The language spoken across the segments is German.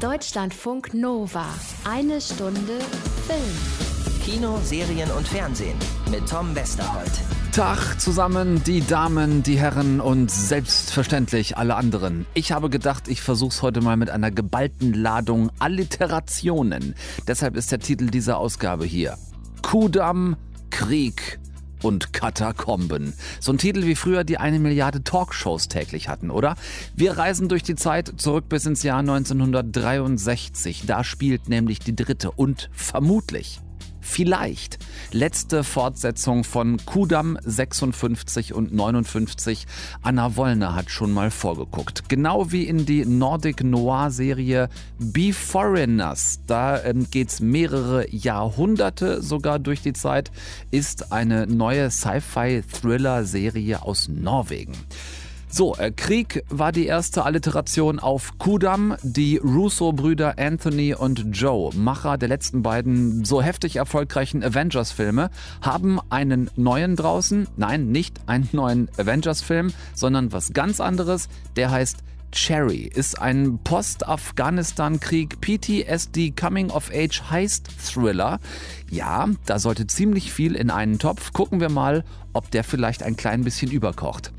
Deutschlandfunk Nova. Eine Stunde Film. Kino, Serien und Fernsehen mit Tom Westerholt. Tag zusammen, die Damen, die Herren und selbstverständlich alle anderen. Ich habe gedacht, ich versuch's heute mal mit einer geballten Ladung Alliterationen. Deshalb ist der Titel dieser Ausgabe hier. Kudamm, Krieg, und Katakomben. So ein Titel wie früher die eine Milliarde Talkshows täglich hatten, oder? Wir reisen durch die Zeit zurück bis ins Jahr 1963. Da spielt nämlich die dritte und vermutlich vielleicht letzte Fortsetzung von Kudam 56 und 59. Anna Wollner hat schon mal vorgeguckt. Genau wie in die Nordic Noir Serie Be Foreigners. Da ähm, es mehrere Jahrhunderte sogar durch die Zeit, ist eine neue Sci-Fi-Thriller-Serie aus Norwegen. So, äh, Krieg war die erste Alliteration auf Kudam. Die Russo-Brüder Anthony und Joe, Macher der letzten beiden so heftig erfolgreichen Avengers-Filme, haben einen neuen draußen. Nein, nicht einen neuen Avengers-Film, sondern was ganz anderes. Der heißt Cherry ist ein Post-Afghanistan-Krieg PTSD Coming-of-Age Heist-Thriller. Ja, da sollte ziemlich viel in einen Topf. Gucken wir mal, ob der vielleicht ein klein bisschen überkocht.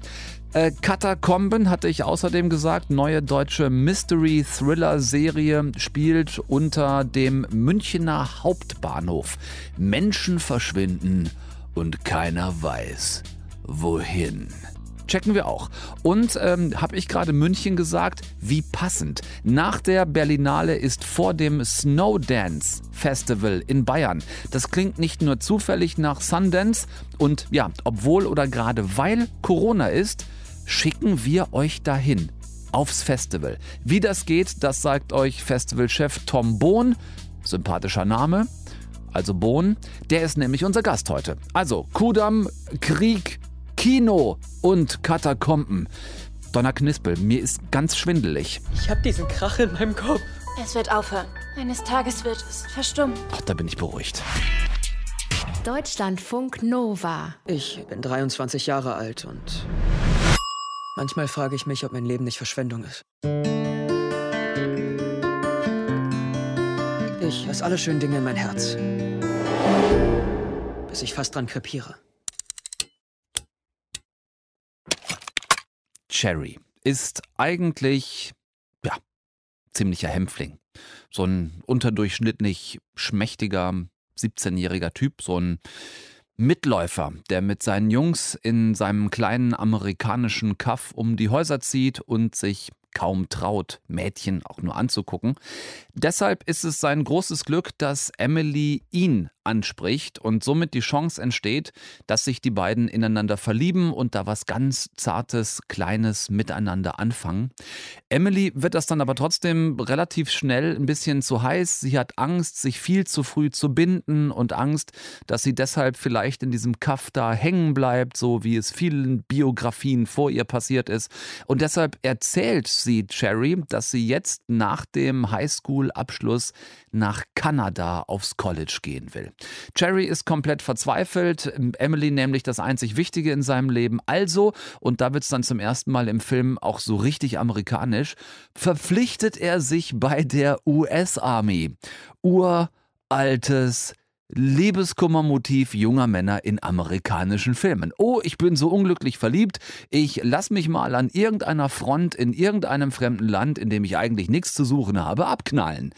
Äh, Katakomben hatte ich außerdem gesagt, neue deutsche Mystery-Thriller-Serie spielt unter dem Münchener Hauptbahnhof. Menschen verschwinden und keiner weiß, wohin. Checken wir auch. Und ähm, habe ich gerade München gesagt? Wie passend. Nach der Berlinale ist vor dem Snowdance Festival in Bayern. Das klingt nicht nur zufällig nach Sundance und ja, obwohl oder gerade weil Corona ist, schicken wir euch dahin aufs Festival. Wie das geht, das sagt euch Festivalchef Tom Bohn. Sympathischer Name. Also Bohn, der ist nämlich unser Gast heute. Also Kudam, Krieg, Kino und Katakomben. Donner Knispel, mir ist ganz schwindelig. Ich hab diesen Krach in meinem Kopf. Es wird aufhören. Eines Tages wird es verstummen. Ach, da bin ich beruhigt. Deutschlandfunk Nova. Ich bin 23 Jahre alt und Manchmal frage ich mich, ob mein Leben nicht Verschwendung ist. Ich lasse alle schönen Dinge in mein Herz. Bis ich fast dran krepiere. Cherry ist eigentlich, ja, ziemlicher Hämpfling. So ein unterdurchschnittlich schmächtiger 17-jähriger Typ, so ein Mitläufer, der mit seinen Jungs in seinem kleinen amerikanischen Kaff um die Häuser zieht und sich kaum traut, Mädchen auch nur anzugucken. Deshalb ist es sein großes Glück, dass Emily ihn anspricht und somit die Chance entsteht, dass sich die beiden ineinander verlieben und da was ganz Zartes, Kleines miteinander anfangen. Emily wird das dann aber trotzdem relativ schnell ein bisschen zu heiß. Sie hat Angst, sich viel zu früh zu binden und Angst, dass sie deshalb vielleicht in diesem Kaff da hängen bleibt, so wie es vielen Biografien vor ihr passiert ist. Und deshalb erzählt sie Cherry, dass sie jetzt nach dem Highschool-Abschluss nach Kanada aufs College gehen will. Cherry ist komplett verzweifelt, Emily nämlich das einzig Wichtige in seinem Leben. Also, und da wird es dann zum ersten Mal im Film auch so richtig amerikanisch, verpflichtet er sich bei der US-Army. Uraltes Liebeskummermotiv junger Männer in amerikanischen Filmen. Oh, ich bin so unglücklich verliebt, ich lass mich mal an irgendeiner Front in irgendeinem fremden Land, in dem ich eigentlich nichts zu suchen habe, abknallen.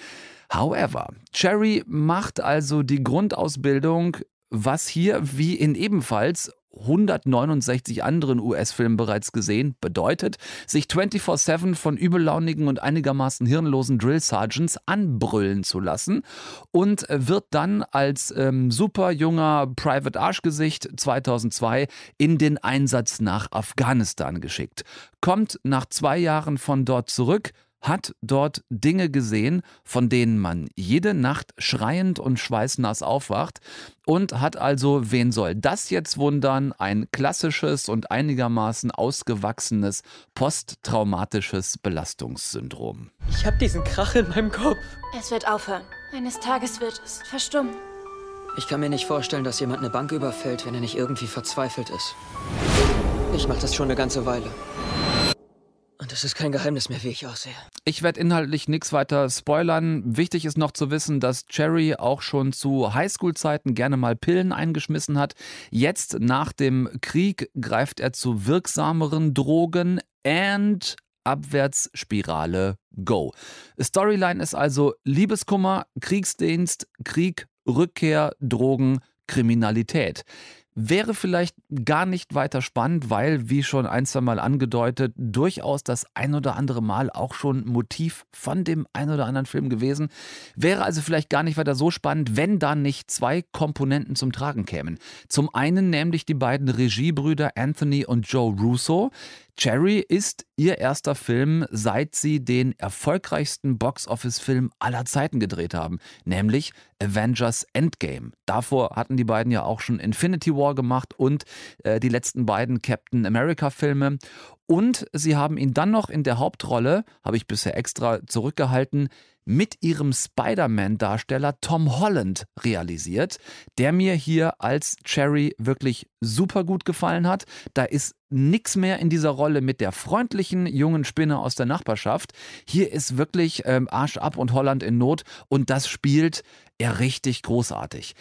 However, Cherry macht also die Grundausbildung, was hier wie in ebenfalls 169 anderen US-Filmen bereits gesehen, bedeutet, sich 24-7 von übellaunigen und einigermaßen hirnlosen Drill Sergeants anbrüllen zu lassen und wird dann als ähm, super junger Private Arschgesicht 2002 in den Einsatz nach Afghanistan geschickt. Kommt nach zwei Jahren von dort zurück, hat dort Dinge gesehen, von denen man jede Nacht schreiend und schweißnass aufwacht und hat also, wen soll das jetzt wundern, ein klassisches und einigermaßen ausgewachsenes posttraumatisches Belastungssyndrom. Ich habe diesen Krach in meinem Kopf. Es wird aufhören. Eines Tages wird es verstummen. Ich kann mir nicht vorstellen, dass jemand eine Bank überfällt, wenn er nicht irgendwie verzweifelt ist. Ich mache das schon eine ganze Weile. Und es ist kein Geheimnis mehr, wie ich aussehe. Ich werde inhaltlich nichts weiter spoilern. Wichtig ist noch zu wissen, dass Cherry auch schon zu Highschool-Zeiten gerne mal Pillen eingeschmissen hat. Jetzt nach dem Krieg greift er zu wirksameren Drogen and Abwärtsspirale Go. Storyline ist also Liebeskummer, Kriegsdienst, Krieg, Rückkehr, Drogen, Kriminalität. Wäre vielleicht gar nicht weiter spannend, weil, wie schon ein, zwei Mal angedeutet, durchaus das ein oder andere Mal auch schon Motiv von dem ein oder anderen Film gewesen. Wäre also vielleicht gar nicht weiter so spannend, wenn da nicht zwei Komponenten zum Tragen kämen. Zum einen nämlich die beiden Regiebrüder Anthony und Joe Russo, Cherry ist ihr erster Film, seit sie den erfolgreichsten Box-Office-Film aller Zeiten gedreht haben, nämlich Avengers Endgame. Davor hatten die beiden ja auch schon Infinity War gemacht und äh, die letzten beiden Captain America-Filme. Und sie haben ihn dann noch in der Hauptrolle, habe ich bisher extra zurückgehalten, mit ihrem Spider-Man-Darsteller Tom Holland realisiert, der mir hier als Cherry wirklich super gut gefallen hat. Da ist nichts mehr in dieser Rolle mit der freundlichen jungen Spinne aus der Nachbarschaft. Hier ist wirklich ähm, Arsch ab und Holland in Not und das spielt er richtig großartig.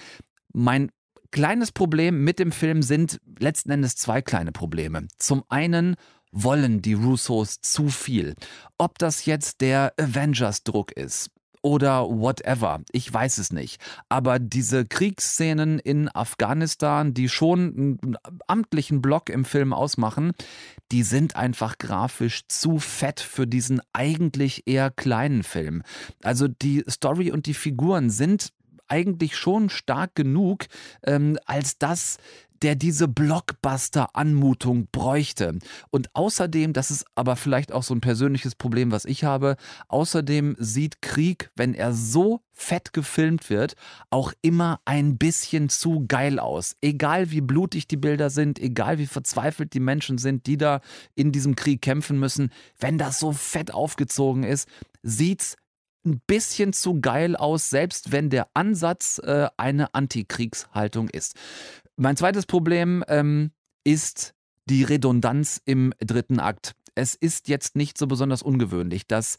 Mein kleines Problem mit dem Film sind letzten Endes zwei kleine Probleme. Zum einen wollen die Russos zu viel. Ob das jetzt der Avengers-Druck ist oder whatever. Ich weiß es nicht. Aber diese Kriegsszenen in Afghanistan, die schon einen amtlichen Block im Film ausmachen, die sind einfach grafisch zu fett für diesen eigentlich eher kleinen Film. Also die Story und die Figuren sind eigentlich schon stark genug, ähm, als dass der diese Blockbuster-Anmutung bräuchte. Und außerdem, das ist aber vielleicht auch so ein persönliches Problem, was ich habe, außerdem sieht Krieg, wenn er so fett gefilmt wird, auch immer ein bisschen zu geil aus. Egal wie blutig die Bilder sind, egal wie verzweifelt die Menschen sind, die da in diesem Krieg kämpfen müssen, wenn das so fett aufgezogen ist, sieht's ein bisschen zu geil aus, selbst wenn der Ansatz äh, eine Antikriegshaltung ist. Mein zweites Problem ähm, ist die Redundanz im dritten Akt. Es ist jetzt nicht so besonders ungewöhnlich, dass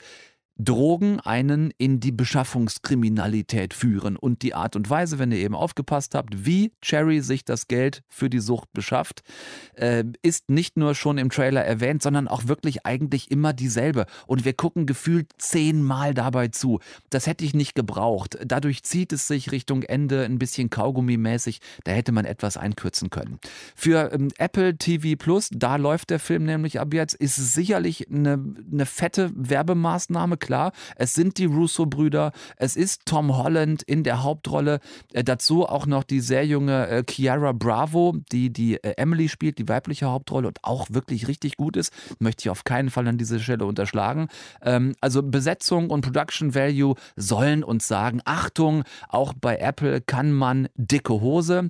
Drogen einen in die Beschaffungskriminalität führen und die Art und Weise, wenn ihr eben aufgepasst habt, wie Cherry sich das Geld für die Sucht beschafft, äh, ist nicht nur schon im Trailer erwähnt, sondern auch wirklich eigentlich immer dieselbe. Und wir gucken gefühlt zehnmal dabei zu. Das hätte ich nicht gebraucht. Dadurch zieht es sich Richtung Ende ein bisschen Kaugummi-mäßig. Da hätte man etwas einkürzen können. Für ähm, Apple TV Plus, da läuft der Film nämlich ab jetzt, ist sicherlich eine, eine fette Werbemaßnahme klar. Es sind die Russo-Brüder, es ist Tom Holland in der Hauptrolle. Äh, dazu auch noch die sehr junge äh, Chiara Bravo, die die äh, Emily spielt, die weibliche Hauptrolle und auch wirklich richtig gut ist. Möchte ich auf keinen Fall an dieser Stelle unterschlagen. Ähm, also Besetzung und Production Value sollen uns sagen, Achtung, auch bei Apple kann man dicke Hose.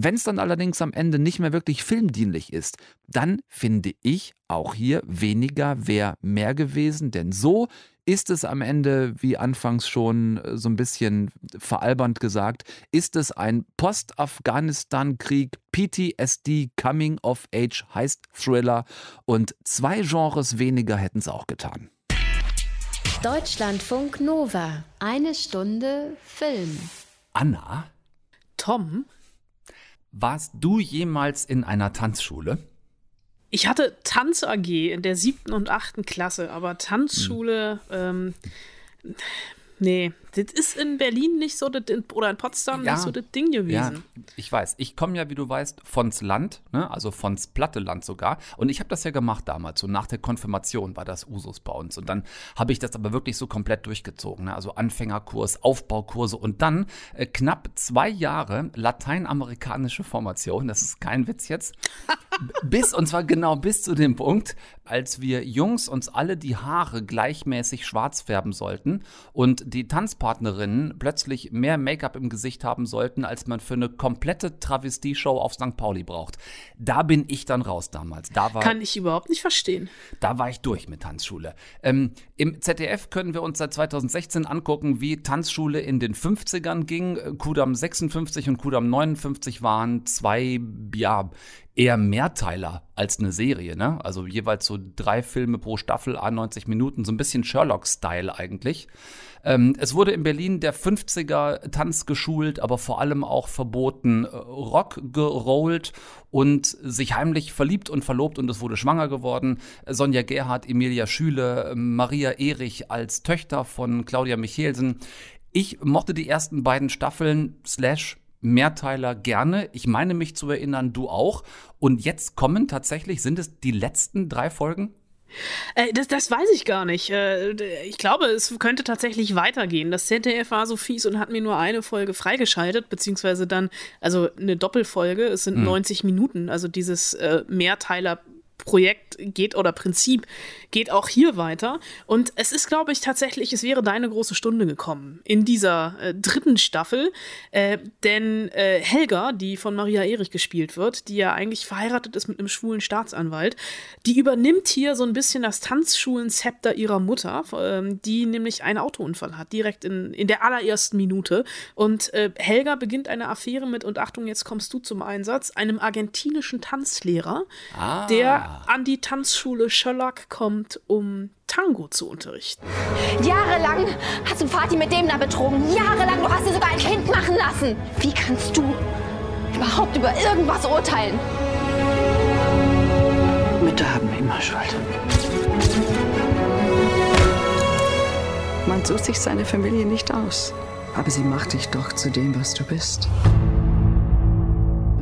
Wenn es dann allerdings am Ende nicht mehr wirklich filmdienlich ist, dann finde ich auch hier weniger wäre mehr gewesen, denn so ist es am Ende, wie anfangs schon äh, so ein bisschen veralbernd gesagt, ist es ein Post-Afghanistan-Krieg, PTSD Coming of Age heißt Thriller und zwei Genres weniger hätten es auch getan. Deutschlandfunk Nova. Eine Stunde Film. Anna? Tom? Warst du jemals in einer Tanzschule? Ich hatte Tanz AG in der siebten und achten Klasse, aber Tanzschule, hm. ähm, nee, das ist in Berlin nicht so, das, oder in Potsdam ja, nicht so das Ding gewesen. Ja, ich weiß. Ich komme ja, wie du weißt, vons Land, ne? also vons platte Land sogar. Und ich habe das ja gemacht damals. So nach der Konfirmation war das Usus bei uns. Und dann habe ich das aber wirklich so komplett durchgezogen. Ne? Also Anfängerkurs, Aufbaukurse und dann äh, knapp zwei Jahre lateinamerikanische Formation. Das ist kein Witz jetzt. bis, und zwar genau bis zu dem Punkt, als wir Jungs uns alle die Haare gleichmäßig schwarz färben sollten und die Tanzpartner Tanzpartnerinnen plötzlich mehr Make-up im Gesicht haben sollten, als man für eine komplette Travestie-Show auf St. Pauli braucht. Da bin ich dann raus damals. Da war, Kann ich überhaupt nicht verstehen. Da war ich durch mit Tanzschule. Ähm, Im ZDF können wir uns seit 2016 angucken, wie Tanzschule in den 50ern ging. Kudam 56 und Kudam 59 waren zwei, ja, eher Mehrteiler als eine Serie, ne? Also jeweils so drei Filme pro Staffel, 91 Minuten, so ein bisschen Sherlock-Style eigentlich. Ähm, es wurde in Berlin der 50er Tanz geschult, aber vor allem auch verboten äh, Rock gerollt und sich heimlich verliebt und verlobt und es wurde schwanger geworden. Sonja Gerhardt, Emilia Schüle, Maria Erich als Töchter von Claudia Michelsen. Ich mochte die ersten beiden Staffeln slash Mehrteiler gerne. Ich meine mich zu erinnern, du auch. Und jetzt kommen tatsächlich, sind es die letzten drei Folgen? Äh, das, das weiß ich gar nicht. Äh, ich glaube, es könnte tatsächlich weitergehen. Das ZDF war so fies und hat mir nur eine Folge freigeschaltet, beziehungsweise dann, also eine Doppelfolge. Es sind mhm. 90 Minuten. Also dieses äh, Mehrteiler Projekt geht oder Prinzip geht auch hier weiter. Und es ist, glaube ich, tatsächlich, es wäre deine große Stunde gekommen in dieser äh, dritten Staffel. Äh, denn äh, Helga, die von Maria Erich gespielt wird, die ja eigentlich verheiratet ist mit einem schwulen Staatsanwalt, die übernimmt hier so ein bisschen das Tanzschulen-Zepter ihrer Mutter, ähm, die nämlich einen Autounfall hat, direkt in, in der allerersten Minute. Und äh, Helga beginnt eine Affäre mit, und Achtung, jetzt kommst du zum Einsatz, einem argentinischen Tanzlehrer, ah. der an die Tanzschule Sherlock kommt, um Tango zu unterrichten. Jahrelang hast du Vati mit dem da betrogen. Jahrelang, du hast dir sogar ein Kind machen lassen. Wie kannst du überhaupt über irgendwas urteilen? Mütter haben immer Schuld. Man sucht sich seine Familie nicht aus. Aber sie macht dich doch zu dem, was du bist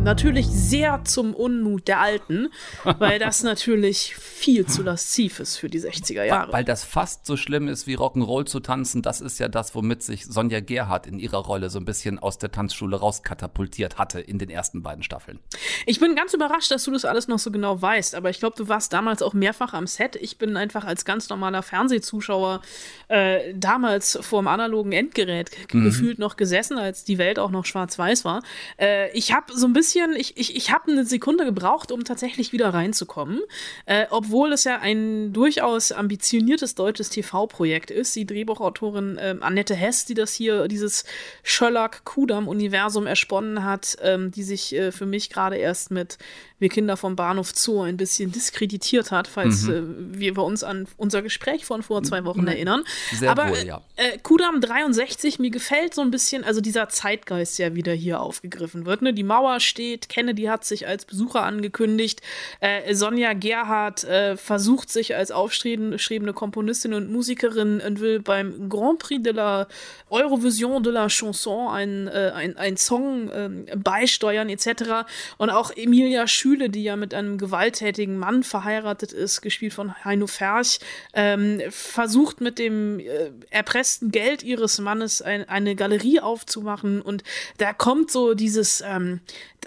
natürlich sehr zum Unmut der Alten, weil das natürlich viel zu lasziv ist für die 60er Jahre. Weil das fast so schlimm ist wie Rock'n'Roll zu tanzen, das ist ja das, womit sich Sonja Gerhardt in ihrer Rolle so ein bisschen aus der Tanzschule rauskatapultiert hatte in den ersten beiden Staffeln. Ich bin ganz überrascht, dass du das alles noch so genau weißt, aber ich glaube, du warst damals auch mehrfach am Set. Ich bin einfach als ganz normaler Fernsehzuschauer äh, damals vor dem analogen Endgerät mhm. gefühlt noch gesessen, als die Welt auch noch schwarz-weiß war. Äh, ich habe so ein bisschen bisschen, ich, ich, ich habe eine Sekunde gebraucht, um tatsächlich wieder reinzukommen. Äh, obwohl es ja ein durchaus ambitioniertes deutsches TV-Projekt ist. Die Drehbuchautorin äh, Annette Hess, die das hier, dieses Sherlock-Kudam-Universum ersponnen hat, ähm, die sich äh, für mich gerade erst mit wir Kinder vom Bahnhof Zoo ein bisschen diskreditiert hat, falls mhm. äh, wir bei uns an unser Gespräch von vor zwei Wochen mhm. erinnern. Sehr Aber wohl, ja. äh, Kudam 63, mir gefällt so ein bisschen, also dieser Zeitgeist, der wieder hier aufgegriffen wird. Ne? Die Mauer steht, Kennedy hat sich als Besucher angekündigt, äh, Sonja Gerhardt äh, versucht sich als aufstrebende Komponistin und Musikerin und will beim Grand Prix de la Eurovision de la Chanson einen äh, ein, ein Song ähm, beisteuern etc. Und auch Emilia Schü Schüle, die ja mit einem gewalttätigen Mann verheiratet ist, gespielt von Heino Ferch, ähm, versucht mit dem äh, erpressten Geld ihres Mannes ein, eine Galerie aufzumachen und da kommt so dieses, ähm,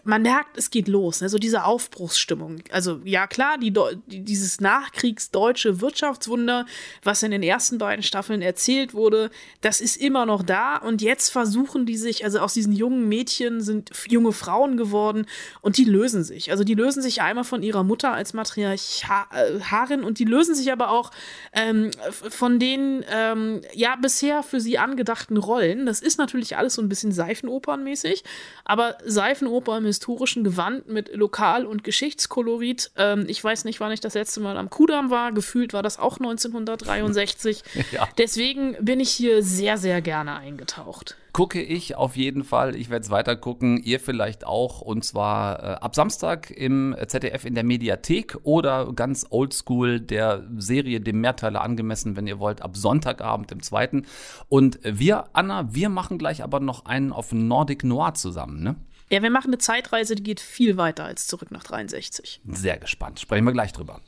man merkt, es geht los, ne? so diese Aufbruchsstimmung. Also ja klar, die, dieses nachkriegsdeutsche Wirtschaftswunder, was in den ersten beiden Staffeln erzählt wurde, das ist immer noch da und jetzt versuchen die sich, also aus diesen jungen Mädchen sind junge Frauen geworden und die lösen sich. Also die lösen sich einmal von ihrer Mutter als Matriarcharin und die lösen sich aber auch ähm, von den ähm, ja bisher für sie angedachten Rollen. Das ist natürlich alles so ein bisschen Seifenopernmäßig, aber Seifenoper im historischen Gewand mit Lokal- und Geschichtskolorit. Ähm, ich weiß nicht, wann ich das letzte Mal am Kudamm war. Gefühlt war das auch 1963. Ja. Deswegen bin ich hier sehr, sehr gerne eingetaucht gucke ich auf jeden Fall. Ich werde es weiter gucken. Ihr vielleicht auch. Und zwar äh, ab Samstag im ZDF in der Mediathek oder ganz oldschool der Serie dem Mehrteiler angemessen, wenn ihr wollt, ab Sonntagabend im zweiten. Und wir, Anna, wir machen gleich aber noch einen auf Nordic Noir zusammen, ne? Ja, wir machen eine Zeitreise, die geht viel weiter als zurück nach 63. Sehr gespannt. Sprechen wir gleich drüber.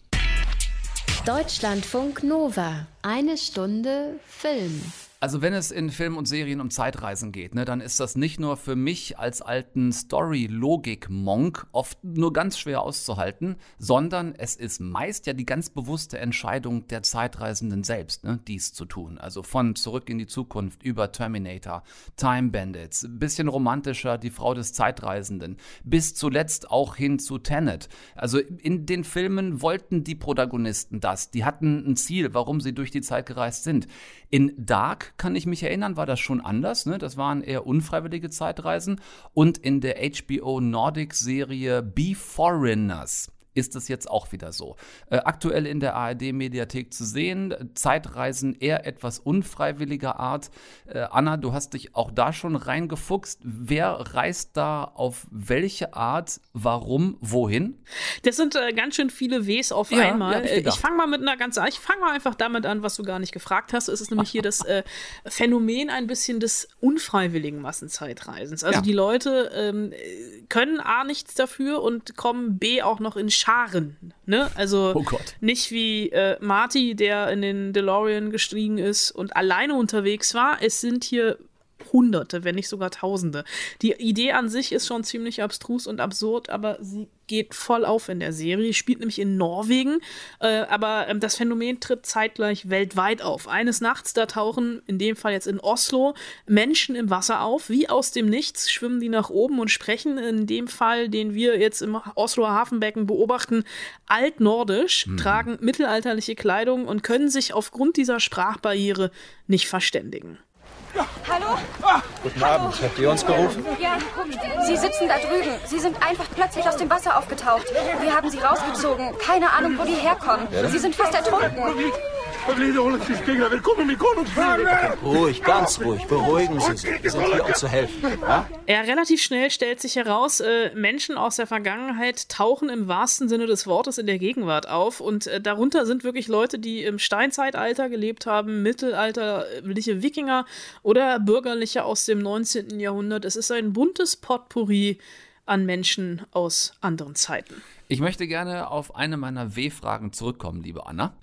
Deutschlandfunk Nova. Eine Stunde Film. Also wenn es in Filmen und Serien um Zeitreisen geht, ne, dann ist das nicht nur für mich als alten Story-Logik-Monk oft nur ganz schwer auszuhalten, sondern es ist meist ja die ganz bewusste Entscheidung der Zeitreisenden selbst, ne, dies zu tun. Also von Zurück in die Zukunft über Terminator, Time Bandits, bisschen romantischer Die Frau des Zeitreisenden, bis zuletzt auch hin zu Tenet. Also in den Filmen wollten die Protagonisten das. Die hatten ein Ziel, warum sie durch die Zeit gereist sind. In Dark Dark, kann ich mich erinnern, war das schon anders. Ne? Das waren eher unfreiwillige Zeitreisen. Und in der HBO Nordic-Serie Be Foreigners ist es jetzt auch wieder so. Äh, aktuell in der ARD-Mediathek zu sehen, Zeitreisen eher etwas unfreiwilliger Art. Äh, Anna, du hast dich auch da schon reingefuchst. Wer reist da auf welche Art, warum, wohin? Das sind äh, ganz schön viele Ws auf ja, einmal. ich, ich fange mal mit einer ganz, ich fange mal einfach damit an, was du gar nicht gefragt hast. Es ist nämlich hier das äh, Phänomen ein bisschen des unfreiwilligen Massenzeitreisens. Also ja. die Leute ähm, können A nichts dafür und kommen B auch noch in Scharen. Ne? Also oh nicht wie äh, Marty, der in den DeLorean gestiegen ist und alleine unterwegs war. Es sind hier Hunderte, wenn nicht sogar Tausende. Die Idee an sich ist schon ziemlich abstrus und absurd, aber sie geht voll auf in der Serie. Spielt nämlich in Norwegen, äh, aber ähm, das Phänomen tritt zeitgleich weltweit auf. Eines Nachts, da tauchen, in dem Fall jetzt in Oslo, Menschen im Wasser auf. Wie aus dem Nichts schwimmen die nach oben und sprechen, in dem Fall, den wir jetzt im Osloer Hafenbecken beobachten, altnordisch, mhm. tragen mittelalterliche Kleidung und können sich aufgrund dieser Sprachbarriere nicht verständigen. Hallo? Guten Abend. Habt ihr uns gerufen? Ja, Sie sitzen da drüben. Sie sind einfach plötzlich aus dem Wasser aufgetaucht. Wir haben Sie rausgezogen. Keine Ahnung, wo die herkommen. Sie sind fast ertrunken. Ruhig, ganz ruhig. Beruhigen Sie sich. Wir sind hier, um zu helfen. Ja? ja, relativ schnell stellt sich heraus, äh, Menschen aus der Vergangenheit tauchen im wahrsten Sinne des Wortes in der Gegenwart auf. Und äh, darunter sind wirklich Leute, die im Steinzeitalter gelebt haben, mittelalterliche Wikinger oder Bürgerliche aus dem 19. Jahrhundert. Es ist ein buntes Potpourri an Menschen aus anderen Zeiten. Ich möchte gerne auf eine meiner W-Fragen zurückkommen, liebe Anna.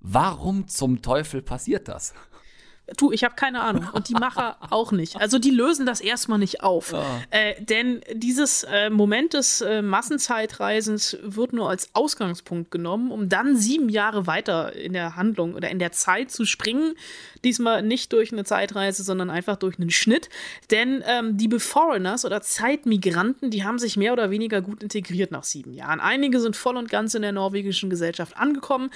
Warum zum Teufel passiert das? Du, ich habe keine Ahnung. Und die Macher auch nicht. Also die lösen das erstmal nicht auf. Ja. Äh, denn dieses äh, Moment des äh, Massenzeitreisens wird nur als Ausgangspunkt genommen, um dann sieben Jahre weiter in der Handlung oder in der Zeit zu springen. Diesmal nicht durch eine Zeitreise, sondern einfach durch einen Schnitt. Denn ähm, die Beforeigners oder Zeitmigranten, die haben sich mehr oder weniger gut integriert nach sieben Jahren. Einige sind voll und ganz in der norwegischen Gesellschaft angekommen,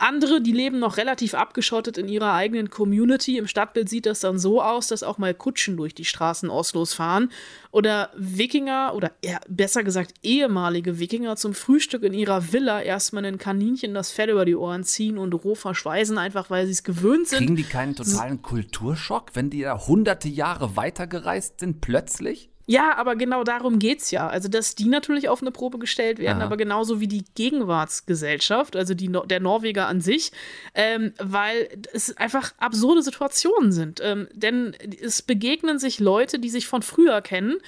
andere, die leben noch relativ abgeschottet in ihrer eigenen Community. Im Stadtbild sieht das dann so aus, dass auch mal Kutschen durch die Straßen Oslos fahren. Oder Wikinger, oder eher, besser gesagt ehemalige Wikinger zum Frühstück in ihrer Villa erstmal ein Kaninchen das Fell über die Ohren ziehen und roh verschweißen, einfach weil sie es gewöhnt sind. Kriegen die keinen totalen Kulturschock, wenn die da hunderte Jahre weitergereist sind, plötzlich? Ja, aber genau darum geht es ja. Also, dass die natürlich auf eine Probe gestellt werden, Aha. aber genauso wie die Gegenwartsgesellschaft, also die, der Norweger an sich, ähm, weil es einfach absurde Situationen sind. Ähm, denn es begegnen sich Leute, die sich von früher kennen.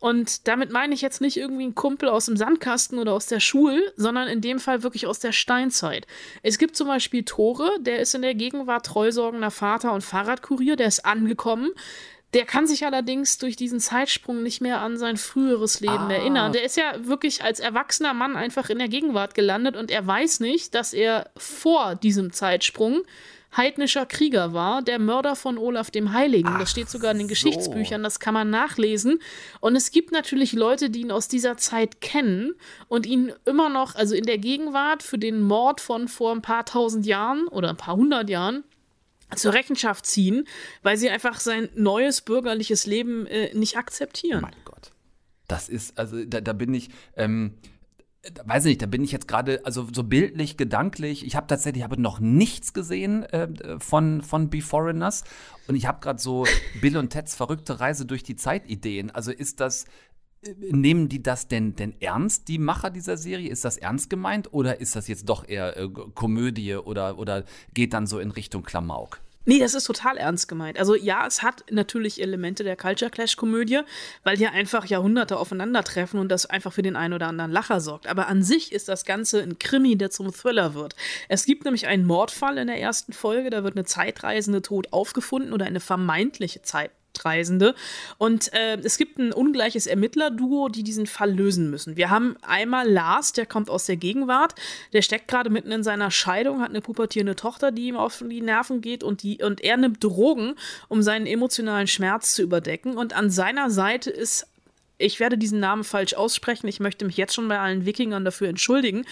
Und damit meine ich jetzt nicht irgendwie einen Kumpel aus dem Sandkasten oder aus der Schule, sondern in dem Fall wirklich aus der Steinzeit. Es gibt zum Beispiel Tore, der ist in der Gegenwart treusorgender Vater und Fahrradkurier, der ist angekommen. Der kann sich allerdings durch diesen Zeitsprung nicht mehr an sein früheres Leben ah. erinnern. Der ist ja wirklich als erwachsener Mann einfach in der Gegenwart gelandet und er weiß nicht, dass er vor diesem Zeitsprung heidnischer Krieger war, der Mörder von Olaf dem Heiligen. Ach das steht sogar in den so. Geschichtsbüchern, das kann man nachlesen. Und es gibt natürlich Leute, die ihn aus dieser Zeit kennen und ihn immer noch, also in der Gegenwart, für den Mord von vor ein paar tausend Jahren oder ein paar hundert Jahren zur Rechenschaft ziehen, weil sie einfach sein neues bürgerliches Leben äh, nicht akzeptieren. Mein Gott. Das ist, also da, da bin ich, ähm, weiß ich nicht, da bin ich jetzt gerade, also so bildlich, gedanklich. Ich habe tatsächlich habe noch nichts gesehen äh, von, von Be Foreigners. Und ich habe gerade so Bill und Teds verrückte Reise durch die Zeit-Ideen. Also ist das, Nehmen die das denn, denn ernst, die Macher dieser Serie? Ist das ernst gemeint oder ist das jetzt doch eher äh, Komödie oder, oder geht dann so in Richtung Klamauk? Nee, das ist total ernst gemeint. Also ja, es hat natürlich Elemente der Culture Clash Komödie, weil hier einfach Jahrhunderte aufeinandertreffen und das einfach für den einen oder anderen Lacher sorgt. Aber an sich ist das Ganze ein Krimi, der zum Thriller wird. Es gibt nämlich einen Mordfall in der ersten Folge, da wird eine Zeitreisende tot aufgefunden oder eine vermeintliche Zeit Reisende. Und äh, es gibt ein ungleiches Ermittlerduo, die diesen Fall lösen müssen. Wir haben einmal Lars, der kommt aus der Gegenwart, der steckt gerade mitten in seiner Scheidung, hat eine pubertierende Tochter, die ihm auf die Nerven geht und, die, und er nimmt Drogen, um seinen emotionalen Schmerz zu überdecken. Und an seiner Seite ist ich werde diesen Namen falsch aussprechen. Ich möchte mich jetzt schon bei allen Wikingern dafür entschuldigen.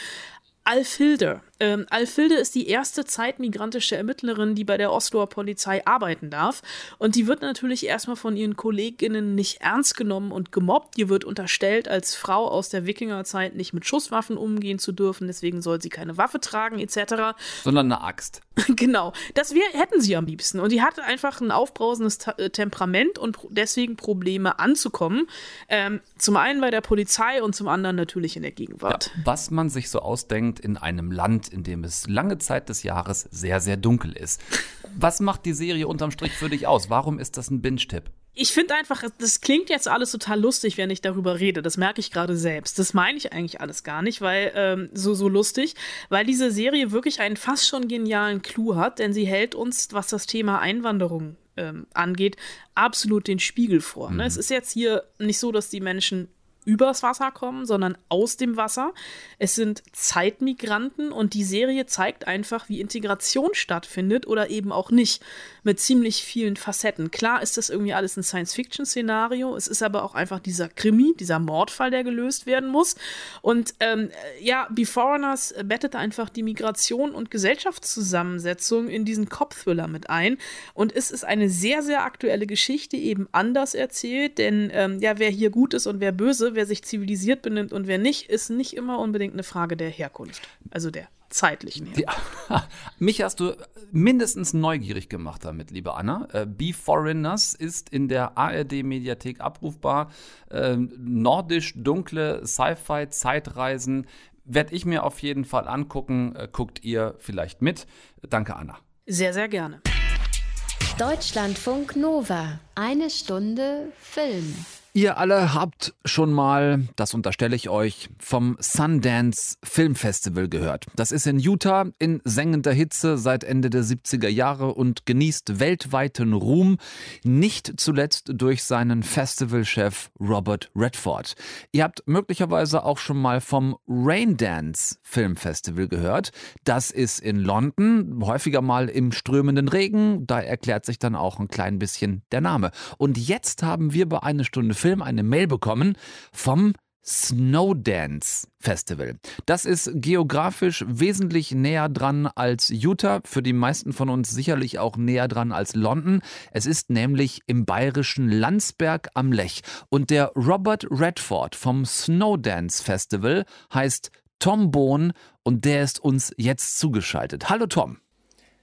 Alf Hilder. Ähm, Alfilde ist die erste zeitmigrantische Ermittlerin, die bei der Osloer Polizei arbeiten darf. Und die wird natürlich erstmal von ihren Kolleginnen nicht ernst genommen und gemobbt. Ihr wird unterstellt, als Frau aus der Wikingerzeit nicht mit Schusswaffen umgehen zu dürfen. Deswegen soll sie keine Waffe tragen, etc. Sondern eine Axt. genau. Das wär, hätten sie am liebsten. Und die hatte einfach ein aufbrausendes Ta äh, Temperament und deswegen Probleme anzukommen. Ähm, zum einen bei der Polizei und zum anderen natürlich in der Gegenwart. Ja, was man sich so ausdenkt in einem Land, in dem es lange Zeit des Jahres sehr, sehr dunkel ist. Was macht die Serie unterm Strich für dich aus? Warum ist das ein Binge-Tipp? ich finde einfach, das klingt jetzt alles total lustig, wenn ich darüber rede. Das merke ich gerade selbst. Das meine ich eigentlich alles gar nicht, weil ähm, so so lustig, weil diese Serie wirklich einen fast schon genialen Clou hat, denn sie hält uns, was das Thema Einwanderung ähm, angeht, absolut den Spiegel vor. Ne? Mhm. Es ist jetzt hier nicht so, dass die Menschen übers Wasser kommen, sondern aus dem Wasser. Es sind Zeitmigranten und die Serie zeigt einfach, wie Integration stattfindet oder eben auch nicht, mit ziemlich vielen Facetten. Klar ist das irgendwie alles ein Science-Fiction-Szenario, es ist aber auch einfach dieser Krimi, dieser Mordfall, der gelöst werden muss. Und ähm, ja, Beforeigners bettet einfach die Migration und Gesellschaftszusammensetzung in diesen Cop-Thriller mit ein. Und es ist eine sehr, sehr aktuelle Geschichte, eben anders erzählt, denn ähm, ja, wer hier gut ist und wer böse, wer sich zivilisiert benimmt und wer nicht, ist nicht immer unbedingt eine Frage der Herkunft. Also der zeitlichen Herkunft. Ja. Mich hast du mindestens neugierig gemacht damit, liebe Anna. Äh, Be Foreigners ist in der ARD-Mediathek abrufbar. Äh, nordisch, dunkle Sci-Fi, Zeitreisen. Werde ich mir auf jeden Fall angucken. Äh, guckt ihr vielleicht mit. Danke, Anna. Sehr, sehr gerne. Deutschlandfunk Nova. Eine Stunde Film. Ihr alle habt schon mal, das unterstelle ich euch, vom Sundance Film Festival gehört. Das ist in Utah in sengender Hitze seit Ende der 70er Jahre und genießt weltweiten Ruhm, nicht zuletzt durch seinen Festivalchef Robert Redford. Ihr habt möglicherweise auch schon mal vom Raindance Film Festival gehört. Das ist in London, häufiger mal im strömenden Regen, da erklärt sich dann auch ein klein bisschen der Name. Und jetzt haben wir bei einer Stunde Film Film eine Mail bekommen vom Snowdance Festival. Das ist geografisch wesentlich näher dran als Utah, für die meisten von uns sicherlich auch näher dran als London. Es ist nämlich im bayerischen Landsberg am Lech. Und der Robert Redford vom Snowdance Festival heißt Tom Bohn und der ist uns jetzt zugeschaltet. Hallo Tom.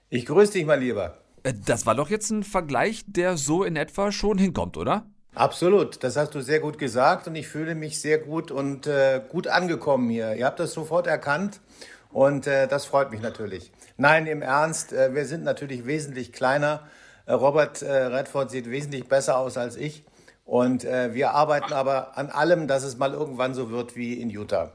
Ich grüße dich, mein Lieber. Äh, das war doch jetzt ein Vergleich, der so in etwa schon hinkommt, oder? Absolut, das hast du sehr gut gesagt und ich fühle mich sehr gut und äh, gut angekommen hier. Ihr habt das sofort erkannt und äh, das freut mich natürlich. Nein, im Ernst, äh, wir sind natürlich wesentlich kleiner. Äh, Robert äh, Redford sieht wesentlich besser aus als ich und äh, wir arbeiten aber an allem, dass es mal irgendwann so wird wie in Utah.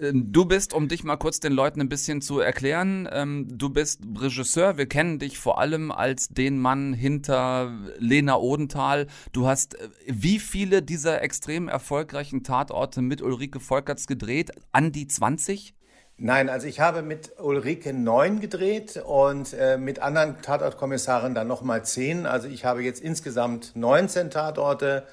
Ähm, du bist, um dich mal kurz den Leuten ein bisschen zu erklären, ähm, du bist Regisseur. Wir kennen dich vor allem als den Mann hinter Lena Odenthal. Du hast äh, wie viele dieser extrem erfolgreichen Tatorte mit Ulrike Volkerts gedreht? An die 20? Nein, also ich habe mit Ulrike neun gedreht und äh, mit anderen Tatortkommissaren dann nochmal zehn. Also ich habe jetzt insgesamt 19 Tatorte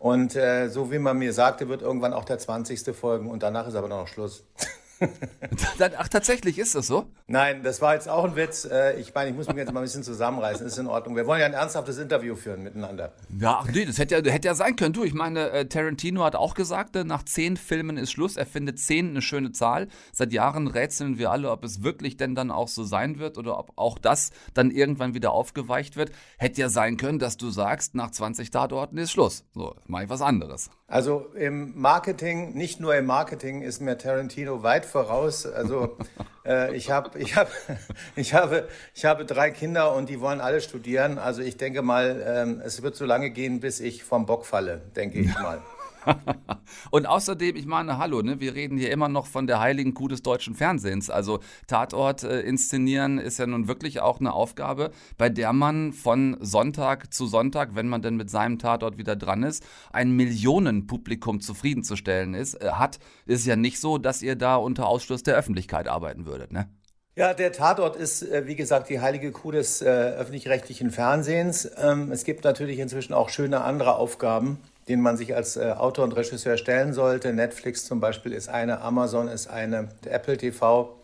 und äh, so wie man mir sagte, wird irgendwann auch der 20. folgen und danach ist aber noch Schluss. Ach, tatsächlich ist das so? Nein, das war jetzt auch ein Witz. Äh, ich meine, ich muss mich jetzt mal ein bisschen zusammenreißen. Ist in Ordnung. Wir wollen ja ein ernsthaftes Interview führen miteinander. Ja, ach nee, das hätte ja, hätte ja sein können. Du, ich meine, äh, Tarantino hat auch gesagt, äh, nach zehn Filmen ist Schluss. Er findet zehn eine schöne Zahl. Seit Jahren rätseln wir alle, ob es wirklich denn dann auch so sein wird oder ob auch das dann irgendwann wieder aufgeweicht wird. Hätte ja sein können, dass du sagst, nach 20 Tatorten ist Schluss. So, mach ich was anderes. Also im Marketing, nicht nur im Marketing, ist mir Tarantino weit voraus. Also äh, ich, hab, ich, hab, ich, habe, ich habe drei Kinder und die wollen alle studieren. Also ich denke mal, ähm, es wird so lange gehen, bis ich vom Bock falle, denke ich mal. und außerdem, ich meine, hallo, ne, wir reden hier immer noch von der heiligen Kuh des deutschen Fernsehens. Also Tatort äh, inszenieren ist ja nun wirklich auch eine Aufgabe, bei der man von Sonntag zu Sonntag, wenn man denn mit seinem Tatort wieder dran ist, ein Millionenpublikum zufriedenzustellen ist, äh, hat. Ist ja nicht so, dass ihr da unter Ausschluss der Öffentlichkeit arbeiten würdet, ne? Ja, der Tatort ist, äh, wie gesagt, die heilige Kuh des äh, öffentlich-rechtlichen Fernsehens. Ähm, es gibt natürlich inzwischen auch schöne andere Aufgaben den man sich als äh, Autor und Regisseur stellen sollte. Netflix zum Beispiel ist eine, Amazon ist eine, Apple TV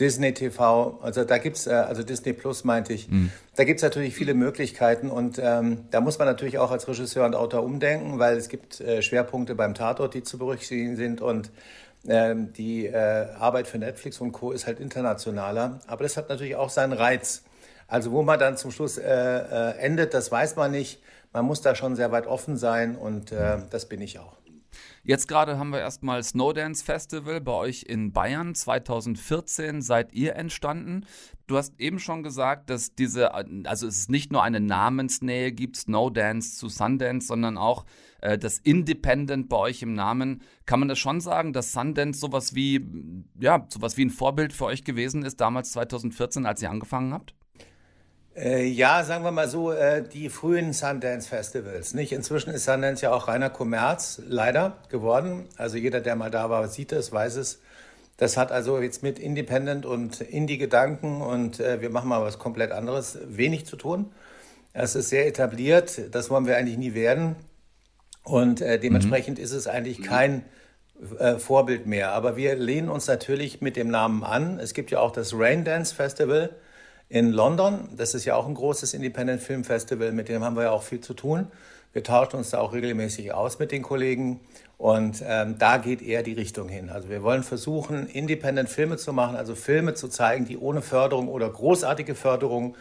Disney TV, also da gibt's äh, also Disney Plus meinte ich, mhm. da gibt's natürlich viele Möglichkeiten und ähm, da muss man natürlich auch als Regisseur und Autor umdenken, weil es gibt äh, Schwerpunkte beim Tatort, die zu berücksichtigen sind und ähm, die äh, Arbeit für Netflix und Co. ist halt internationaler, aber das hat natürlich auch seinen Reiz. Also wo man dann zum Schluss äh, äh, endet, das weiß man nicht. Man muss da schon sehr weit offen sein und äh, das bin ich auch. Jetzt gerade haben wir erstmal Snowdance Festival bei euch in Bayern. 2014 seid ihr entstanden. Du hast eben schon gesagt, dass diese, also es nicht nur eine Namensnähe gibt, Snowdance zu Sundance, sondern auch äh, das Independent bei euch im Namen. Kann man das schon sagen, dass Sundance sowas wie, ja, sowas wie ein Vorbild für euch gewesen ist, damals 2014, als ihr angefangen habt? Äh, ja, sagen wir mal so, äh, die frühen Sundance Festivals. Nicht? Inzwischen ist Sundance ja auch reiner Kommerz, leider geworden. Also jeder, der mal da war, sieht es, weiß es. Das hat also jetzt mit Independent und Indie-Gedanken und äh, wir machen mal was komplett anderes wenig zu tun. Es ist sehr etabliert, das wollen wir eigentlich nie werden. Und äh, dementsprechend mhm. ist es eigentlich kein Vorbild mehr. Aber wir lehnen uns natürlich mit dem Namen an. Es gibt ja auch das Rain Dance Festival in London. Das ist ja auch ein großes Independent Film Festival, mit dem haben wir ja auch viel zu tun. Wir tauschen uns da auch regelmäßig aus mit den Kollegen und ähm, da geht eher die Richtung hin. Also wir wollen versuchen, Independent Filme zu machen, also Filme zu zeigen, die ohne Förderung oder großartige Förderung,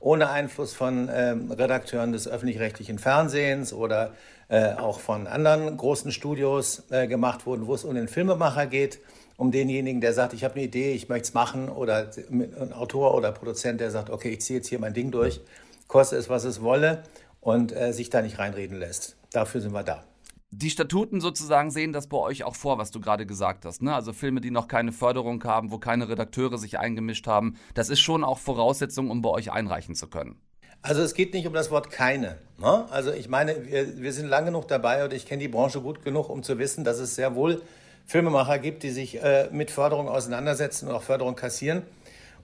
ohne Einfluss von ähm, Redakteuren des öffentlich-rechtlichen Fernsehens oder äh, auch von anderen großen Studios äh, gemacht wurden, wo es um den Filmemacher geht um denjenigen, der sagt, ich habe eine Idee, ich möchte es machen, oder ein Autor oder Produzent, der sagt, okay, ich ziehe jetzt hier mein Ding durch, koste es, was es wolle und äh, sich da nicht reinreden lässt. Dafür sind wir da. Die Statuten sozusagen sehen das bei euch auch vor, was du gerade gesagt hast. Ne? Also Filme, die noch keine Förderung haben, wo keine Redakteure sich eingemischt haben, das ist schon auch Voraussetzung, um bei euch einreichen zu können. Also es geht nicht um das Wort keine. Ne? Also ich meine, wir, wir sind lange genug dabei und ich kenne die Branche gut genug, um zu wissen, dass es sehr wohl Filmemacher gibt, die sich äh, mit Förderung auseinandersetzen und auch Förderung kassieren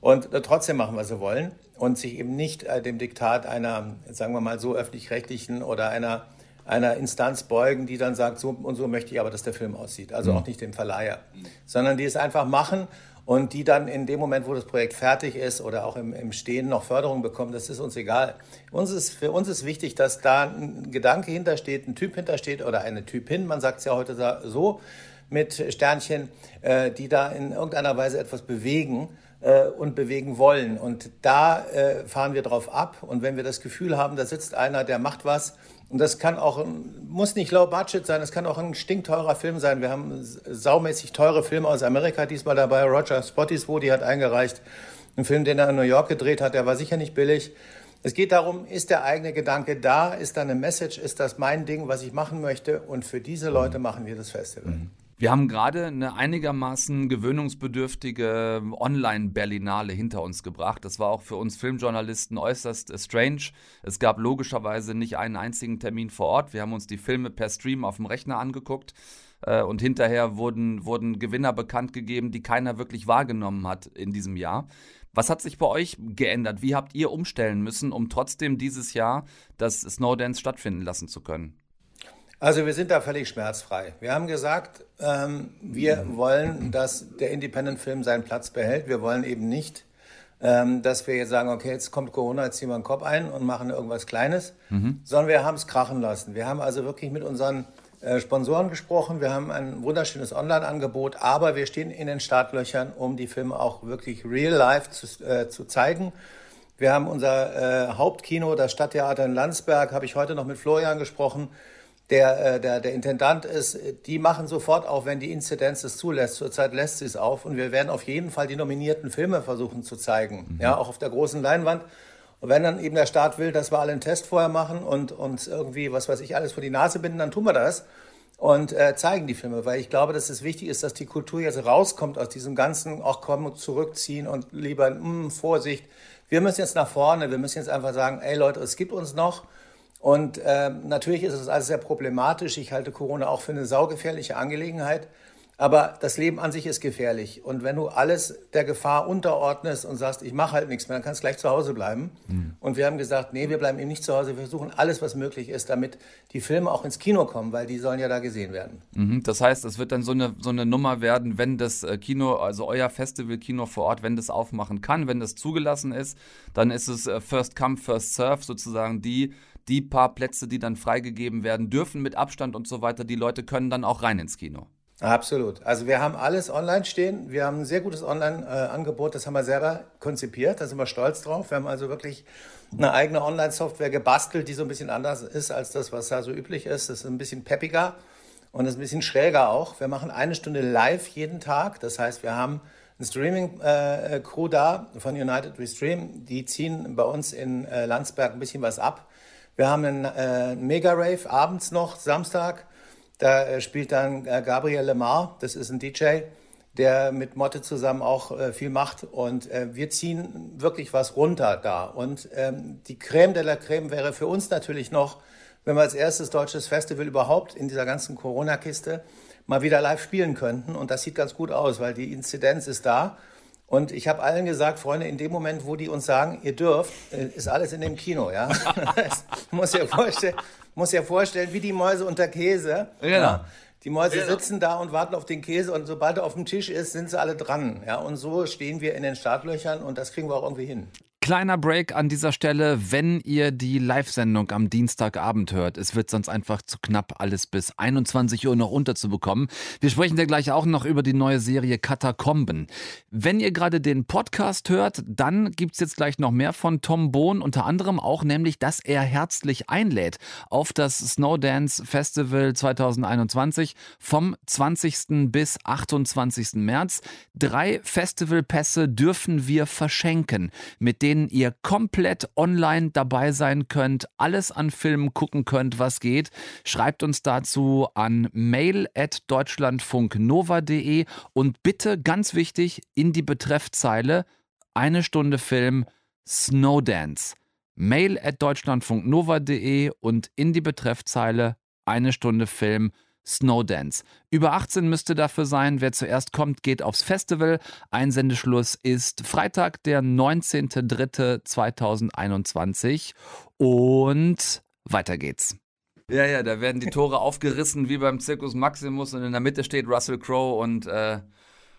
und äh, trotzdem machen, was sie wollen und sich eben nicht äh, dem Diktat einer, sagen wir mal so, öffentlich-rechtlichen oder einer, einer Instanz beugen, die dann sagt, so und so möchte ich aber, dass der Film aussieht. Also mhm. auch nicht dem Verleiher, sondern die es einfach machen und die dann in dem Moment, wo das Projekt fertig ist oder auch im, im Stehen noch Förderung bekommen, das ist uns egal. Uns ist, für uns ist wichtig, dass da ein Gedanke hintersteht, ein Typ hintersteht oder eine Typin, man sagt es ja heute so, mit Sternchen, äh, die da in irgendeiner Weise etwas bewegen äh, und bewegen wollen. Und da äh, fahren wir drauf ab. Und wenn wir das Gefühl haben, da sitzt einer, der macht was, und das kann auch, muss nicht low budget sein, es kann auch ein stinkteurer Film sein. Wir haben saumäßig teure Filme aus Amerika diesmal dabei. Roger Spottiswoode hat eingereicht. Ein Film, den er in New York gedreht hat, der war sicher nicht billig. Es geht darum, ist der eigene Gedanke da? Ist da eine Message? Ist das mein Ding, was ich machen möchte? Und für diese Leute machen wir das Festival. Mhm. Wir haben gerade eine einigermaßen gewöhnungsbedürftige Online-Berlinale hinter uns gebracht. Das war auch für uns Filmjournalisten äußerst strange. Es gab logischerweise nicht einen einzigen Termin vor Ort. Wir haben uns die Filme per Stream auf dem Rechner angeguckt äh, und hinterher wurden, wurden Gewinner bekannt gegeben, die keiner wirklich wahrgenommen hat in diesem Jahr. Was hat sich bei euch geändert? Wie habt ihr umstellen müssen, um trotzdem dieses Jahr das Snowdance stattfinden lassen zu können? Also wir sind da völlig schmerzfrei. Wir haben gesagt, ähm, wir wollen, dass der Independent-Film seinen Platz behält. Wir wollen eben nicht, ähm, dass wir jetzt sagen, okay, jetzt kommt Corona, jetzt ziehen wir einen Kopf ein und machen irgendwas Kleines, mhm. sondern wir haben es krachen lassen. Wir haben also wirklich mit unseren äh, Sponsoren gesprochen. Wir haben ein wunderschönes Online-Angebot, aber wir stehen in den Startlöchern, um die Filme auch wirklich real life zu, äh, zu zeigen. Wir haben unser äh, Hauptkino, das Stadttheater in Landsberg, habe ich heute noch mit Florian gesprochen der, äh, der, der Intendant ist, die machen sofort auf, wenn die Inzidenz es zulässt. Zurzeit lässt sie es auf und wir werden auf jeden Fall die nominierten Filme versuchen zu zeigen, mhm. ja, auch auf der großen Leinwand. Und wenn dann eben der Staat will, dass wir alle einen Test vorher machen und uns irgendwie, was weiß ich, alles vor die Nase binden, dann tun wir das und äh, zeigen die Filme, weil ich glaube, dass es wichtig ist, dass die Kultur jetzt rauskommt aus diesem ganzen, auch kommen, zurückziehen und lieber, mh, hm, Vorsicht. Wir müssen jetzt nach vorne, wir müssen jetzt einfach sagen, ey Leute, es gibt uns noch und äh, natürlich ist es alles sehr problematisch. Ich halte Corona auch für eine saugefährliche Angelegenheit. Aber das Leben an sich ist gefährlich. Und wenn du alles der Gefahr unterordnest und sagst, ich mache halt nichts mehr, dann kannst du gleich zu Hause bleiben. Mhm. Und wir haben gesagt, nee, wir bleiben eben nicht zu Hause. Wir versuchen alles, was möglich ist, damit die Filme auch ins Kino kommen, weil die sollen ja da gesehen werden. Mhm. Das heißt, es wird dann so eine, so eine Nummer werden, wenn das äh, Kino, also euer Festival-Kino vor Ort, wenn das aufmachen kann, wenn das zugelassen ist, dann ist es äh, First Come, First Serve sozusagen die, die paar Plätze, die dann freigegeben werden dürfen mit Abstand und so weiter. Die Leute können dann auch rein ins Kino. Absolut. Also wir haben alles online stehen. Wir haben ein sehr gutes Online-Angebot. Das haben wir selber konzipiert. Da sind wir stolz drauf. Wir haben also wirklich eine eigene Online-Software gebastelt, die so ein bisschen anders ist als das, was da so üblich ist. Das ist ein bisschen peppiger und ist ein bisschen schräger auch. Wir machen eine Stunde live jeden Tag. Das heißt, wir haben ein Streaming-Crew da von United We Stream. Die ziehen bei uns in äh, Landsberg ein bisschen was ab. Wir haben einen äh, Mega-Rave abends noch, Samstag. Da äh, spielt dann äh, Gabriel Lemar, das ist ein DJ, der mit Motte zusammen auch äh, viel macht. Und wir ziehen wirklich was runter da. Und ähm, die Creme de la Creme wäre für uns natürlich noch, wenn wir als erstes deutsches Festival überhaupt in dieser ganzen Corona-Kiste mal wieder live spielen könnten. Und das sieht ganz gut aus, weil die Inzidenz ist da. Und ich habe allen gesagt, Freunde, in dem Moment, wo die uns sagen, ihr dürft, ist alles in dem Kino, ja. muss ja vorstellen, muss ja vorstellen, wie die Mäuse unter Käse. Ja. ja. Die Mäuse ja. sitzen da und warten auf den Käse und sobald er auf dem Tisch ist, sind sie alle dran. Ja, und so stehen wir in den Startlöchern und das kriegen wir auch irgendwie hin. Kleiner Break an dieser Stelle, wenn ihr die Live-Sendung am Dienstagabend hört. Es wird sonst einfach zu knapp, alles bis 21 Uhr noch unterzubekommen. Wir sprechen ja gleich auch noch über die neue Serie Katakomben. Wenn ihr gerade den Podcast hört, dann gibt es jetzt gleich noch mehr von Tom Bohn, unter anderem auch nämlich, dass er herzlich einlädt auf das Snowdance Festival 2021 vom 20. bis 28. März. Drei Festivalpässe dürfen wir verschenken, mit denen denen ihr komplett online dabei sein könnt, alles an Filmen gucken könnt, was geht. Schreibt uns dazu an mail@deutschlandfunknova.de und bitte ganz wichtig in die Betreffzeile eine Stunde Film Snowdance. Mail at deutschlandfunknova.de und in die Betreffzeile eine Stunde Film Snowdance. Snowdance. Über 18 müsste dafür sein. Wer zuerst kommt, geht aufs Festival. Einsendeschluss ist Freitag, der 19.03.2021. Und weiter geht's. Ja, ja, da werden die Tore aufgerissen wie beim Circus Maximus und in der Mitte steht Russell Crowe und äh,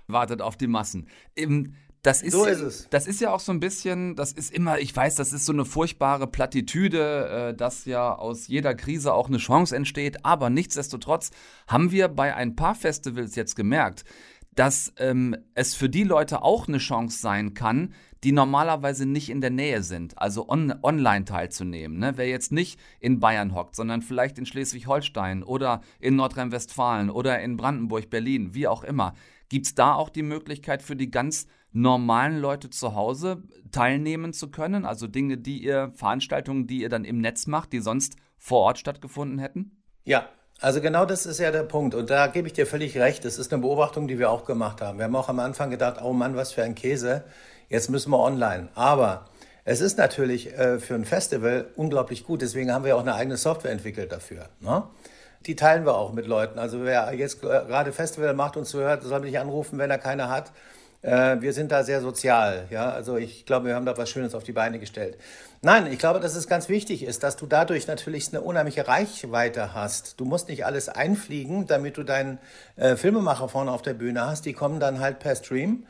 wartet auf die Massen. Im, das ist, so ist es. Das ist ja auch so ein bisschen, das ist immer, ich weiß, das ist so eine furchtbare Plattitüde, äh, dass ja aus jeder Krise auch eine Chance entsteht. Aber nichtsdestotrotz haben wir bei ein paar Festivals jetzt gemerkt, dass ähm, es für die Leute auch eine Chance sein kann, die normalerweise nicht in der Nähe sind, also on online teilzunehmen. Ne? Wer jetzt nicht in Bayern hockt, sondern vielleicht in Schleswig-Holstein oder in Nordrhein-Westfalen oder in Brandenburg, Berlin, wie auch immer, gibt es da auch die Möglichkeit für die ganz normalen Leute zu Hause teilnehmen zu können? Also Dinge, die ihr, Veranstaltungen, die ihr dann im Netz macht, die sonst vor Ort stattgefunden hätten? Ja, also genau das ist ja der Punkt. Und da gebe ich dir völlig recht. Das ist eine Beobachtung, die wir auch gemacht haben. Wir haben auch am Anfang gedacht, oh Mann, was für ein Käse. Jetzt müssen wir online. Aber es ist natürlich äh, für ein Festival unglaublich gut. Deswegen haben wir auch eine eigene Software entwickelt dafür. Ne? Die teilen wir auch mit Leuten. Also wer jetzt gerade Festival macht und zuhört, soll mich anrufen, wenn er keine hat. Äh, wir sind da sehr sozial. Ja? Also ich glaube, wir haben da was Schönes auf die Beine gestellt. Nein, ich glaube, dass es ganz wichtig ist, dass du dadurch natürlich eine unheimliche Reichweite hast. Du musst nicht alles einfliegen, damit du deinen äh, Filmemacher vorne auf der Bühne hast. Die kommen dann halt per Stream.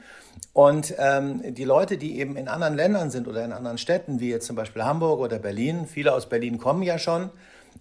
Und ähm, die Leute, die eben in anderen Ländern sind oder in anderen Städten, wie jetzt zum Beispiel Hamburg oder Berlin, viele aus Berlin kommen ja schon,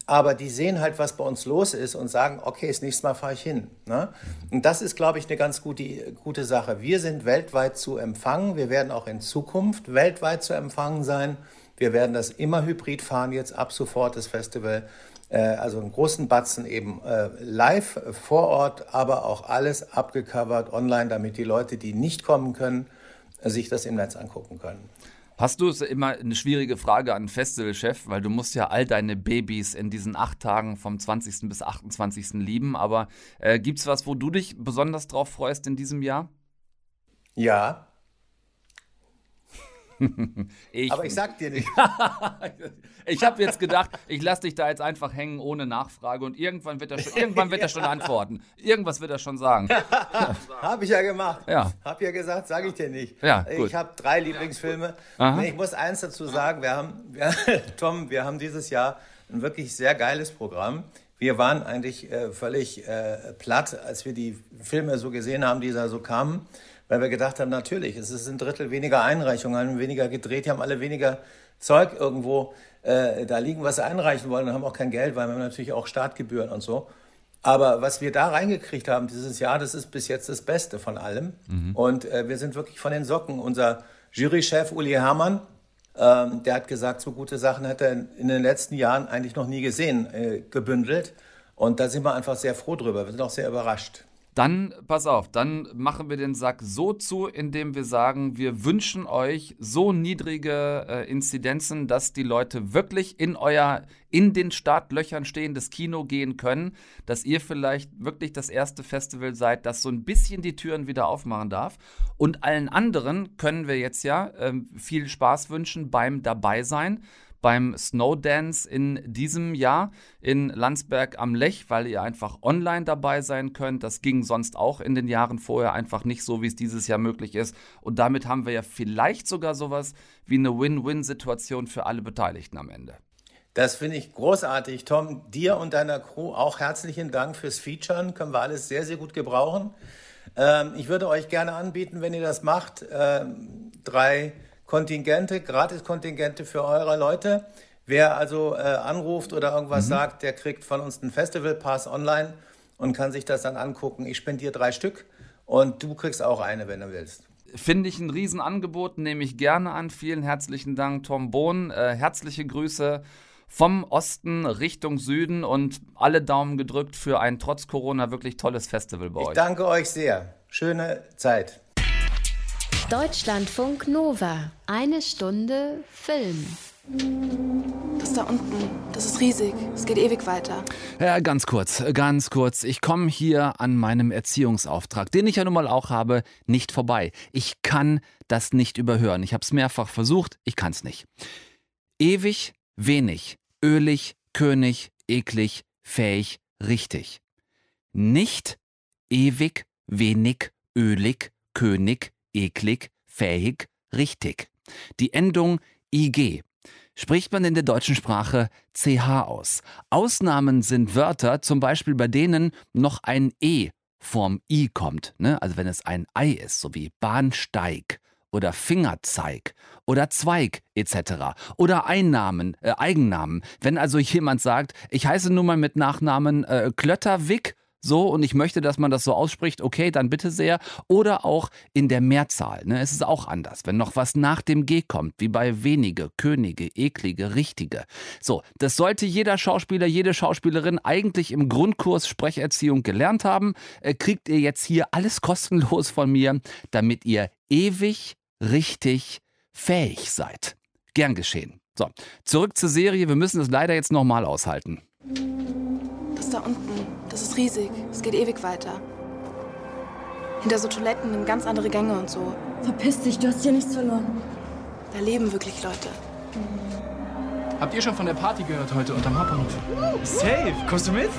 aber die sehen halt, was bei uns los ist und sagen, okay, das nächste Mal fahre ich hin. Ne? Und das ist, glaube ich, eine ganz gute, gute Sache. Wir sind weltweit zu empfangen. Wir werden auch in Zukunft weltweit zu empfangen sein. Wir werden das immer hybrid fahren, jetzt ab sofort das Festival. Äh, also einen großen Batzen eben äh, live vor Ort, aber auch alles abgecovert online, damit die Leute, die nicht kommen können, sich das im Netz angucken können. Hast du es immer eine schwierige Frage an den Festivalchef, weil du musst ja all deine Babys in diesen acht Tagen vom 20. bis 28. lieben. Aber äh, gibt es was, wo du dich besonders drauf freust in diesem Jahr? Ja. Ich, Aber ich sag dir nicht. ich habe jetzt gedacht, ich lasse dich da jetzt einfach hängen ohne Nachfrage und irgendwann wird er schon, irgendwann wird er schon antworten. Irgendwas wird er schon sagen. habe ich ja gemacht. Ja. Hab ja gesagt, sage ich dir nicht. Ja, gut. Ich habe drei Lieblingsfilme. Nee, Ich muss eins dazu sagen, wir haben, wir, Tom, wir haben dieses Jahr ein wirklich sehr geiles Programm. Wir waren eigentlich äh, völlig äh, platt, als wir die Filme so gesehen haben, die da so kamen, weil wir gedacht haben, natürlich, es ist ein Drittel weniger Einreichungen, haben weniger gedreht, die haben alle weniger Zeug irgendwo äh, da liegen, was sie einreichen wollen und haben auch kein Geld, weil wir haben natürlich auch Startgebühren und so. Aber was wir da reingekriegt haben dieses Jahr, das ist bis jetzt das Beste von allem. Und äh, wir sind wirklich von den Socken. Unser Jurychef Uli Herrmann, ähm, der hat gesagt, so gute Sachen hat er in, in den letzten Jahren eigentlich noch nie gesehen, äh, gebündelt. Und da sind wir einfach sehr froh drüber. Wir sind auch sehr überrascht. Dann, pass auf, dann machen wir den Sack so zu, indem wir sagen, wir wünschen euch so niedrige äh, Inzidenzen, dass die Leute wirklich in euer, in den Startlöchern stehendes Kino gehen können, dass ihr vielleicht wirklich das erste Festival seid, das so ein bisschen die Türen wieder aufmachen darf. Und allen anderen können wir jetzt ja ähm, viel Spaß wünschen beim Dabeisein beim Snowdance in diesem Jahr in Landsberg am Lech, weil ihr einfach online dabei sein könnt. Das ging sonst auch in den Jahren vorher einfach nicht so, wie es dieses Jahr möglich ist. Und damit haben wir ja vielleicht sogar sowas wie eine Win-Win-Situation für alle Beteiligten am Ende. Das finde ich großartig. Tom, dir und deiner Crew auch herzlichen Dank fürs Featuren. Können wir alles sehr, sehr gut gebrauchen. Ähm, ich würde euch gerne anbieten, wenn ihr das macht, ähm, drei Kontingente, Gratiskontingente für eure Leute. Wer also äh, anruft oder irgendwas Mhm. sagt, der kriegt von uns einen Festivalpass online und kann sich das dann angucken. Ich spendiere drei Stück und du kriegst auch eine, wenn du willst. Finde ich ein Riesenangebot, nehme ich gerne an. Vielen herzlichen Dank, Tom Bohn. Äh, herzliche Grüße vom Osten Richtung Süden und alle Daumen gedrückt für ein trotz Corona wirklich tolles Festival bei Ich euch. danke euch sehr. Schöne Zeit. Deutschlandfunk Nova. Eine Stunde Film. Das da unten, das ist riesig. Es geht ewig weiter. Ja, ganz kurz, ganz kurz. Ich komme hier an meinem Erziehungsauftrag, den ich ja nun mal auch habe, nicht vorbei. Ich kann das nicht überhören. Ich habe es mehrfach versucht, ich kann es nicht. Ewig, wenig, ölig, König, eklig, fähig, richtig. Nicht ewig, wenig, ölig, König, eklig, fähig, richtig. Die Endung IG spricht man in der deutschen Sprache CH aus. Ausnahmen sind Wörter, zum Beispiel bei denen noch ein E vorm I kommt. Ne? Also wenn es ein Ei ist, so wie Bahnsteig oder Fingerzeig oder Zweig etc. Oder Einnamen, äh, Eigennamen. Wenn also jemand sagt, ich heiße nun mal mit Nachnamen äh, Klötterwick, so und ich möchte, dass man das so ausspricht, okay, dann bitte sehr. Oder auch in der Mehrzahl. Ne? Es ist auch anders, wenn noch was nach dem G kommt, wie bei wenige, Könige, eklige, richtige. So, das sollte jeder Schauspieler, jede Schauspielerin eigentlich im Grundkurs Sprecherziehung gelernt haben. Äh, kriegt ihr jetzt hier alles kostenlos von mir, damit ihr ewig richtig fähig seid. Gern geschehen. So, zurück zur Serie. Wir müssen es leider jetzt nochmal aushalten. Das da unten, das ist riesig. Es geht ewig weiter. Hinter so Toiletten in ganz andere Gänge und so. Verpiss dich, du hast hier nichts verloren. Da leben wirklich Leute. Habt ihr schon von der Party gehört heute unterm Hauptbahnhof? Safe. Kommst du mit?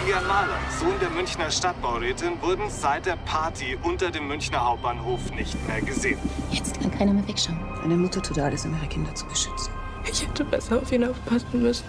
Maximilian Mahler, Sohn der Münchner Stadtbaurätin, wurden seit der Party unter dem Münchner Hauptbahnhof nicht mehr gesehen. Jetzt kann keiner mehr wegschauen. Eine Mutter tut alles, um ihre Kinder zu beschützen. Ich hätte besser auf ihn aufpassen müssen.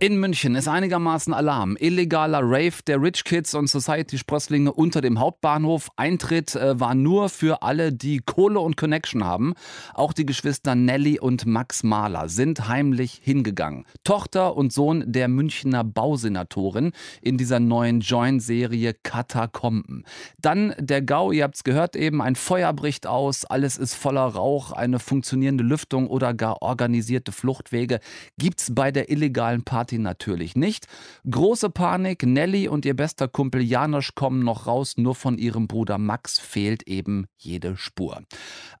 In München ist einigermaßen Alarm. Illegaler Rave der Rich Kids und Society-Sprösslinge unter dem Hauptbahnhof. Eintritt äh, war nur für alle, die Kohle und Connection haben. Auch die Geschwister Nelly und Max Mahler sind heimlich hingegangen. Tochter und Sohn der Münchner Bausenatorin in dieser neuen Join-Serie Katakomben. Dann der Gau, ihr habt's gehört eben, ein Feuer bricht aus, alles ist voller Rauch, eine funktionierende Lüftung oder gar organisierte Fluchtwege gibt's bei der illegalen Party Party natürlich nicht. Große Panik, Nelly und ihr bester Kumpel Janosch kommen noch raus, nur von ihrem Bruder Max fehlt eben jede Spur.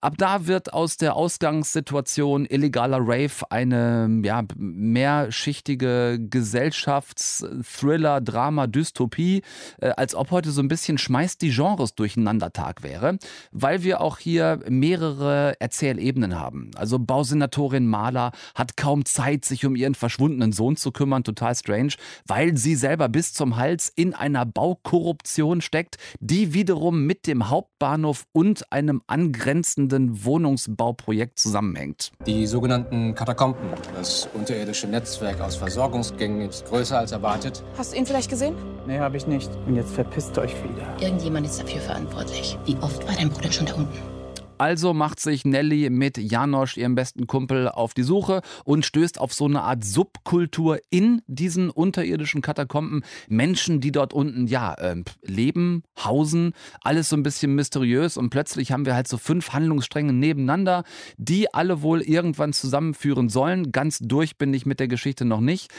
Ab da wird aus der Ausgangssituation illegaler Rave eine ja, mehrschichtige Gesellschafts-Thriller, Drama, Dystopie, äh, als ob heute so ein bisschen schmeißt die Genres durcheinander Tag wäre, weil wir auch hier mehrere Erzählebenen haben. Also Bausenatorin Mahler hat kaum Zeit, sich um ihren verschwundenen Sohn zu kümmern, total strange, weil sie selber bis zum Hals in einer Baukorruption steckt, die wiederum mit dem Hauptbahnhof und einem angrenzenden Wohnungsbauprojekt zusammenhängt. Die sogenannten Katakomben, das unterirdische Netzwerk aus Versorgungsgängen, ist größer als erwartet. Hast du ihn vielleicht gesehen? Nee, habe ich nicht. Und jetzt verpisst euch wieder. Irgendjemand ist dafür verantwortlich. Wie oft war dein Bruder schon da unten? Also macht sich Nelly mit Janosch, ihrem besten Kumpel, auf die Suche und stößt auf so eine Art Subkultur in diesen unterirdischen Katakomben. Menschen, die dort unten, ja, äh, leben, hausen, alles so ein bisschen mysteriös und plötzlich haben wir halt so fünf Handlungsstränge nebeneinander, die alle wohl irgendwann zusammenführen sollen. Ganz durch bin ich mit der Geschichte noch nicht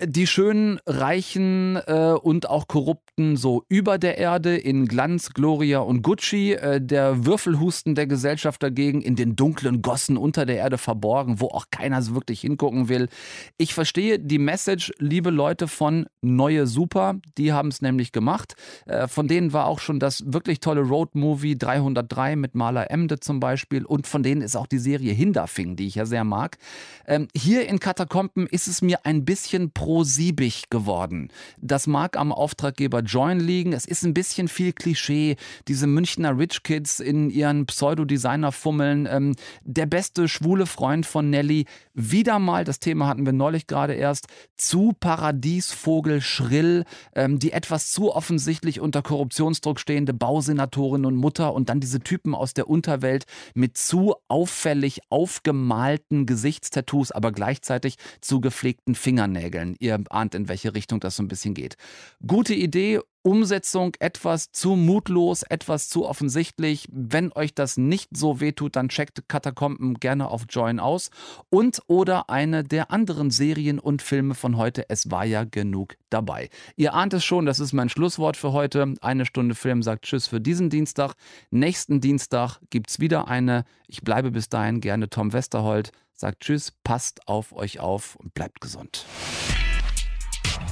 die schönen, reichen äh, und auch korrupten so über der Erde in Glanz, Gloria und Gucci, äh, der Würfelhusten der Gesellschaft dagegen in den dunklen Gossen unter der Erde verborgen, wo auch keiner so wirklich hingucken will. Ich verstehe die Message, liebe Leute von Neue Super, die haben es nämlich gemacht. Äh, von denen war auch schon das wirklich tolle Road-Movie 303 mit Maler Emde zum Beispiel und von denen ist auch die Serie Hinderfing, die ich ja sehr mag. Ähm, hier in Katakomben ist es mir ein bisschen pro-siebig geworden. Das mag am Auftraggeber Join liegen. Es ist ein bisschen viel Klischee. Diese Münchner Rich Kids in ihren Pseudo-Designer-Fummeln. Ähm, der beste schwule Freund von Nelly. Wieder mal, das Thema hatten wir neulich gerade erst, zu Paradiesvogel schrill. Ähm, die etwas zu offensichtlich unter Korruptionsdruck stehende Bausenatorin und Mutter und dann diese Typen aus der Unterwelt mit zu auffällig aufgemalten Gesichtstattoos, aber gleichzeitig zu gepflegten Fingernägeln. Ihr ahnt, in welche Richtung das so ein bisschen geht. Gute Idee, Umsetzung etwas zu mutlos, etwas zu offensichtlich. Wenn euch das nicht so wehtut, dann checkt Katakomben gerne auf Join aus. Und oder eine der anderen Serien und Filme von heute. Es war ja genug dabei. Ihr ahnt es schon, das ist mein Schlusswort für heute. Eine Stunde Film sagt Tschüss für diesen Dienstag. Nächsten Dienstag gibt es wieder eine. Ich bleibe bis dahin gerne Tom Westerholt. Sagt Tschüss, passt auf euch auf und bleibt gesund.